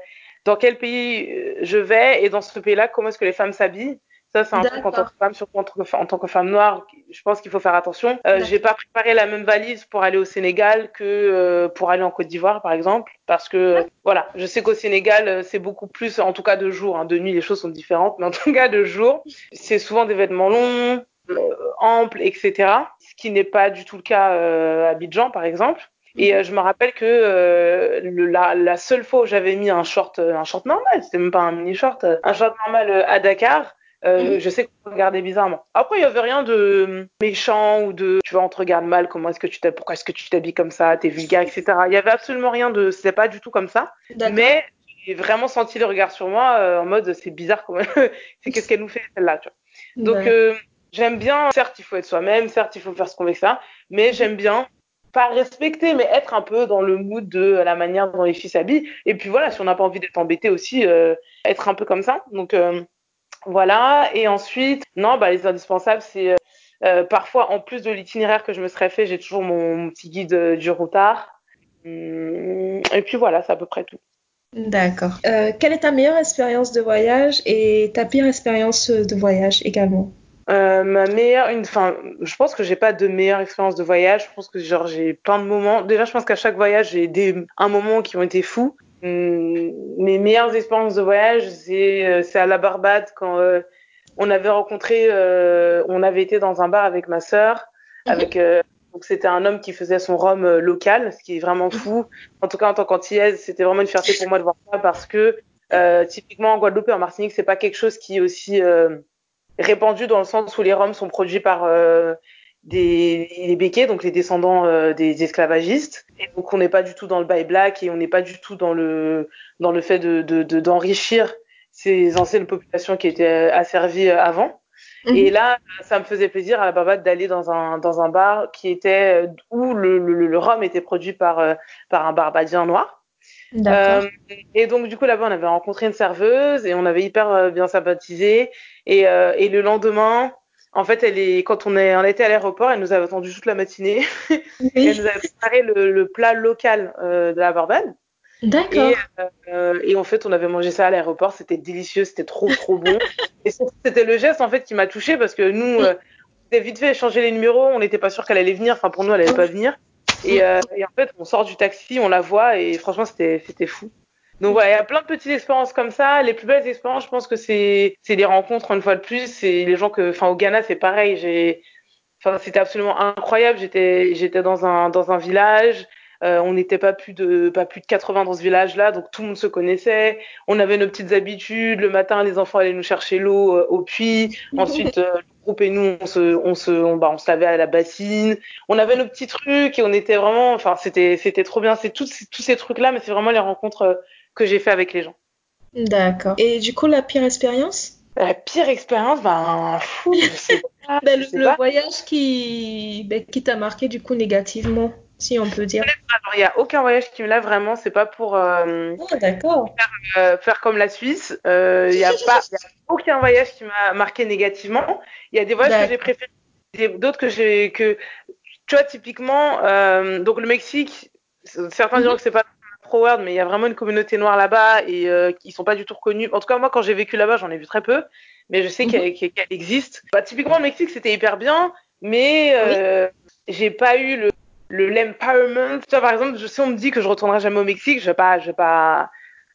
dans quel pays euh, je vais et dans ce pays-là, comment est-ce que les femmes s'habillent? Ça, c'est un truc en tant que femme, surtout en tant que, en tant que femme noire, je pense qu'il faut faire attention. Euh, j'ai pas préparé la même valise pour aller au Sénégal que euh, pour aller en Côte d'Ivoire, par exemple, parce que voilà, je sais qu'au Sénégal, euh, c'est beaucoup plus, en tout cas de jour, hein, de nuit, les choses sont différentes, mais en tout cas de jour, c'est souvent des vêtements longs, euh, amples, etc. Ce qui n'est pas du tout le cas euh, à Abidjan, par exemple. Et euh, je me rappelle que euh, le, la, la, seule fois où j'avais mis un short, un short normal, c'était même pas un mini short, un short normal à Dakar, euh, je sais qu'on regardait bizarrement. Après, il y avait rien de méchant ou de tu vois, on te regarde mal, comment est-ce que tu t'habilles, pourquoi est-ce que tu t'habilles comme ça, t'es vulgaire, etc. Il y avait absolument rien de, c'était pas du tout comme ça. Mais j'ai vraiment senti le regard sur moi euh, en mode c'est bizarre comment, c'est qu'est-ce qu'elle nous fait celle-là, tu vois. Donc euh, j'aime bien, certes il faut être soi-même, certes il faut faire ce qu'on veut ça, mais j'aime bien pas respecter, mais être un peu dans le mood de la manière dont les filles s'habillent. Et puis voilà, si on n'a pas envie d'être embêté aussi, euh, être un peu comme ça. Donc euh, voilà. Et ensuite, non, bah, les indispensables, c'est euh, euh, parfois, en plus de l'itinéraire que je me serais fait, j'ai toujours mon, mon, petit guide euh, du routard. Hum, et puis voilà, c'est à peu près tout. D'accord. Euh, quelle est ta meilleure expérience de voyage et ta pire expérience de voyage également? Euh, ma meilleure, une, enfin, je pense que j'ai pas de meilleure expérience de voyage. Je pense que genre j'ai plein de moments. Déjà, je pense qu'à chaque voyage j'ai des un moment qui ont été fous. Mes meilleures expériences de voyage, c'est euh, c'est à la Barbade quand euh, on avait rencontré, euh, on avait été dans un bar avec ma sœur, -hmm. avec donc c'était un homme qui faisait son rhum local, ce qui est vraiment fou. En tout cas en tant qu'antillaise, c'était vraiment une fierté pour moi de voir ça parce que typiquement en Guadeloupe et en Martinique, c'est pas quelque chose qui est aussi répandu dans le sens où les rhums sont produits par des les béquets, donc les descendants euh, des esclavagistes. Et donc on n'est pas du tout dans le buy black et on n'est pas du tout dans le dans le fait de d'enrichir de, de, ces anciennes populations qui étaient asservies avant. Mhm. Et là, ça me faisait plaisir à la Barbade d'aller dans un, dans un bar qui était où le, le, le rhum était produit par, par un barbadien noir. Euh, et donc du coup là-bas on avait rencontré une serveuse et on avait hyper bien sympathisé et, euh, et le lendemain en fait elle est quand on est on était à l'aéroport elle nous avait attendu toute la matinée oui. elle nous avait préparé le, le plat local euh, de la Barbade D'accord. Et, euh, et, en fait, on avait mangé ça à l'aéroport. C'était délicieux, c'était trop, trop bon. et c'était le geste en fait qui m'a touchée parce que nous, euh, on avait vite fait échanger les numéros. On n'était pas sûr qu'elle allait venir. Enfin, pour nous, elle allait pas venir. Et, euh, et, en fait, on sort du taxi, on la voit et franchement, c'était c'était fou. Donc voilà, il y a plein de petites expériences comme ça. Les plus belles expériences, je pense que c'est c'est les rencontres une fois de plus. C'est les gens que, enfin, au Ghana, c'est pareil. J'ai, enfin, c'était absolument incroyable. J'étais j'étais dans un dans un village. Euh, on n'était pas plus de pas plus de 80 dans ce village-là, donc tout le monde se connaissait. On avait nos petites habitudes. Le matin, les enfants allaient nous chercher l'eau euh, au puits. Ensuite, euh, le groupe et nous, on se on se on, bah, on se lavait à la bassine. On avait nos petits trucs et on était vraiment, enfin, c'était c'était trop bien. C'est tous tous ces trucs-là, mais c'est vraiment les rencontres que j'ai fait avec les gens. D'accord. Et du coup, la pire expérience? La pire expérience, ben, fou, je sais pas. ben, je le, sais le pas. voyage qui, ben, qui t'a marqué du coup négativement, si on peut dire. Alors, il n'y a aucun voyage qui me l'a vraiment. C'est pas pour euh, Ah, d'accord. faire, euh, faire comme la Suisse. Euh, Il n'y a pas, il y a aucun voyage qui m'a marqué négativement. Il y a des voyages que j'ai préférés, d'autres que j'ai que tu vois typiquement. euh, donc le Mexique, certains diront Mhm. que c'est pas pro world, mais il y a vraiment une communauté noire là-bas et euh, qui sont pas du tout reconnus. En tout cas, moi, quand j'ai vécu là-bas, j'en ai vu très peu, mais je sais Mhm. qu'elle existe. Bah, typiquement, le Mexique, c'était hyper bien, mais euh, j'ai pas eu le le l'empowerment. Tu vois, par exemple, je, si on me dit que je retournerai jamais au Mexique, je vais pas, je vais pas,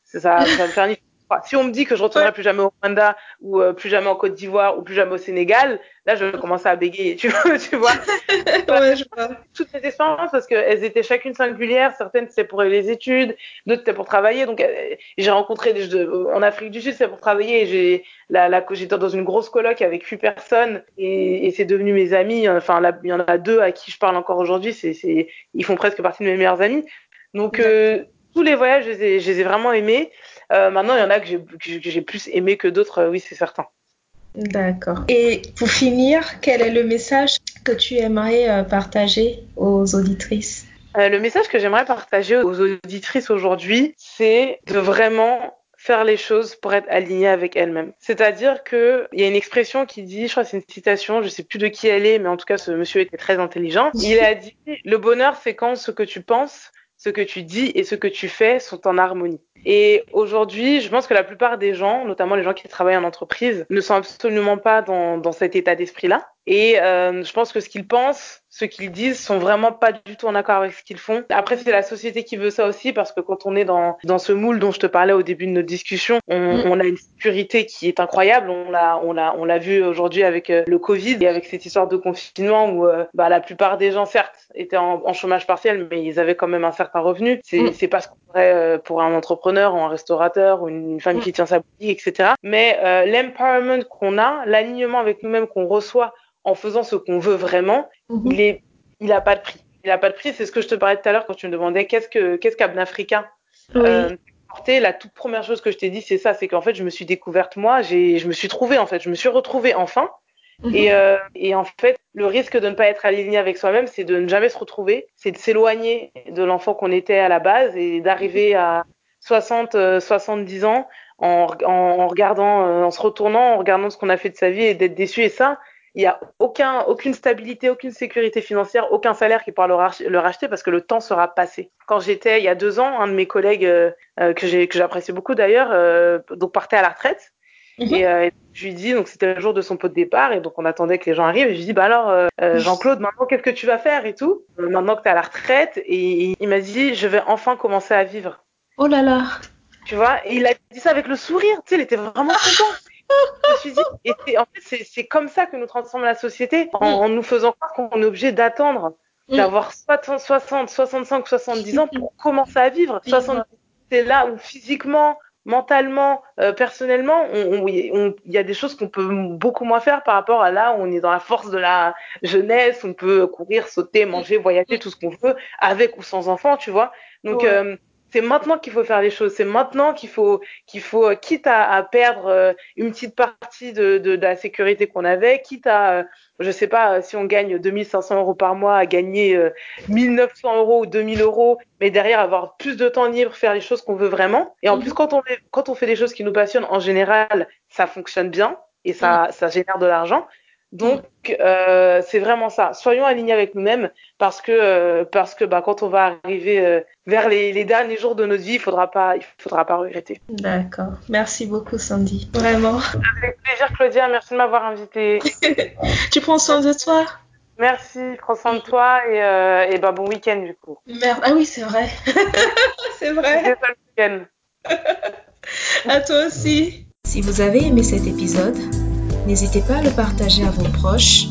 c'est ça, ça va me faire ni Enfin, si on me dit que je retournerai Ouais. plus jamais au Rwanda ou euh, plus jamais en Côte d'Ivoire ou plus jamais au Sénégal, là je vais commencer à bégayer, tu vois, tu vois. ouais, je vois. Toutes ces expériences parce qu'elles étaient chacune singulières, certaines c'était pour les études, d'autres c'était pour travailler. Donc euh, j'ai rencontré des, je- en Afrique du Sud c'était pour travailler. J'ai la, la, j'étais dans une grosse coloc avec huit personnes et, et c'est devenu mes amis. Enfin il y en a deux à qui je parle encore aujourd'hui. C'est, c'est, ils font presque partie de mes meilleurs amis. Donc euh, tous les voyages, je les ai, je les ai vraiment aimés. Euh, maintenant, il y en a que j'ai, que j'ai plus aimé que d'autres, euh, oui, c'est certain. D'accord. Et pour finir, quel est le message que tu aimerais euh, partager aux auditrices? Euh, le message que j'aimerais partager aux auditrices aujourd'hui, c'est de vraiment faire les choses pour être alignées avec elles-mêmes. C'est-à-dire que il y a une expression qui dit, je crois que c'est une citation, je sais plus de qui elle est, mais en tout cas ce monsieur était très intelligent. Il a dit le bonheur c'est quand ce que tu penses, ce que tu dis et ce que tu fais sont en harmonie. Et aujourd'hui, je pense que la plupart des gens, notamment les gens qui travaillent en entreprise, ne sont absolument pas dans, dans cet état d'esprit-là. Et euh, je pense que ce qu'ils pensent, ce qu'ils disent, sont vraiment pas du tout en accord avec ce qu'ils font. Après, c'est la société qui veut ça aussi, parce que quand on est dans, dans ce moule dont je te parlais au début de notre discussion, on, Mm. on a une sécurité qui est incroyable. On l'a, on l'a, on l'a vu aujourd'hui avec euh, le Covid et avec cette histoire de confinement où euh, bah, la plupart des gens, certes, étaient en, en chômage partiel, mais ils avaient quand même un certain revenu. C'est, Mm. c'est pas ce qu'on ferait euh, pour un entrepreneur ou un restaurateur ou une femme Mm. qui tient sa boutique, etc. Mais euh, l'empowerment qu'on a, l'alignement avec nous-mêmes qu'on reçoit en faisant ce qu'on veut vraiment, Mhm. il est, il a pas de prix. Il a pas de prix. C'est ce que je te parlais tout à l'heure quand tu me demandais qu'est-ce que, qu'est-ce qu'Abn Africa Oui. euh. La toute première chose que je t'ai dit, c'est ça, c'est qu'en fait, je me suis découverte moi, j'ai, je me suis trouvée en fait, je me suis retrouvée enfin. Mhm. Et, euh, et en fait, le risque de ne pas être aligné avec soi-même, c'est de ne jamais se retrouver, c'est de s'éloigner de l'enfant qu'on était à la base et d'arriver à 60, euh, 70 ans en, en, en regardant, euh, en se retournant, en regardant ce qu'on a fait de sa vie et d'être déçu. Et ça, il n'y a aucun, aucune stabilité, aucune sécurité financière, aucun salaire qui pourra le, rach- le racheter parce que le temps sera passé. Quand j'étais il y a deux ans, un de mes collègues euh, euh, que j'apprécie beaucoup d'ailleurs, euh, donc partait à la retraite. Mhm. Et euh, je lui dis, donc c'était le jour de son pot de départ, et donc on attendait que les gens arrivent. Et je lui dis, bah alors, euh, euh, Jean-Claude, maintenant qu'est-ce que tu vas faire et tout? Maintenant que tu es à la retraite. Et il m'a dit, je vais enfin commencer à vivre. Oh là là. Tu vois? Et il a dit ça avec le sourire, tu sais, il était vraiment content. Je me suis dit, et en fait, c'est- comme ça que nous transformons la société, en, en nous faisant croire qu'on est obligé d'attendre, Mm. d'avoir 60, 60, 65, 70 ans pour commencer à vivre. Vivre. 70, c'est là où physiquement, mentalement, euh, personnellement, on- on- il on- y a des choses qu'on peut beaucoup moins faire par rapport à là où on est dans la force de la jeunesse, on peut courir, sauter, manger, voyager, tout ce qu'on veut, avec ou sans enfant, tu vois. Donc, Ouais. euh, c'est maintenant qu'il faut faire les choses. C'est maintenant qu'il faut, qu'il faut, quitte à, à perdre euh, une petite partie de, de, de la sécurité qu'on avait, quitte à, euh, je sais pas, si on gagne 2500 euros par mois, à gagner 1900 euros ou 2000 euros, mais derrière avoir plus de temps libre, faire les choses qu'on veut vraiment. Et en Mhm. plus, quand on, fait- quand on fait des choses qui nous passionnent, en général, ça fonctionne bien et ça, ça génère de l'argent. Donc, euh, c'est vraiment ça. Soyons alignés avec nous-mêmes parce que, euh, parce que bah, quand on va arriver euh, vers les, les derniers jours de notre vie, il faudra pas, il faudra pas regretter. D'accord. Merci beaucoup, Sandy. Vraiment. Avec plaisir, Claudia. Merci de m'avoir invitée. Tu prends soin de toi? Merci. Prends soin de toi et, euh, et bah, bon week-end du coup. Merde. Ah oui, c'est vrai. c'est vrai. C'est ça le week-end. À toi aussi. Si vous avez aimé cet épisode, n'hésitez pas à le partager à vos proches,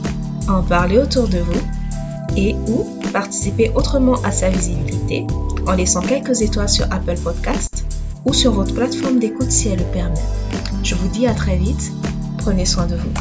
à en parler autour de vous et ou participer autrement à sa visibilité en laissant quelques étoiles sur Apple Podcast ou sur votre plateforme d'écoute si elle le permet. Je vous dis à très vite, prenez soin de vous.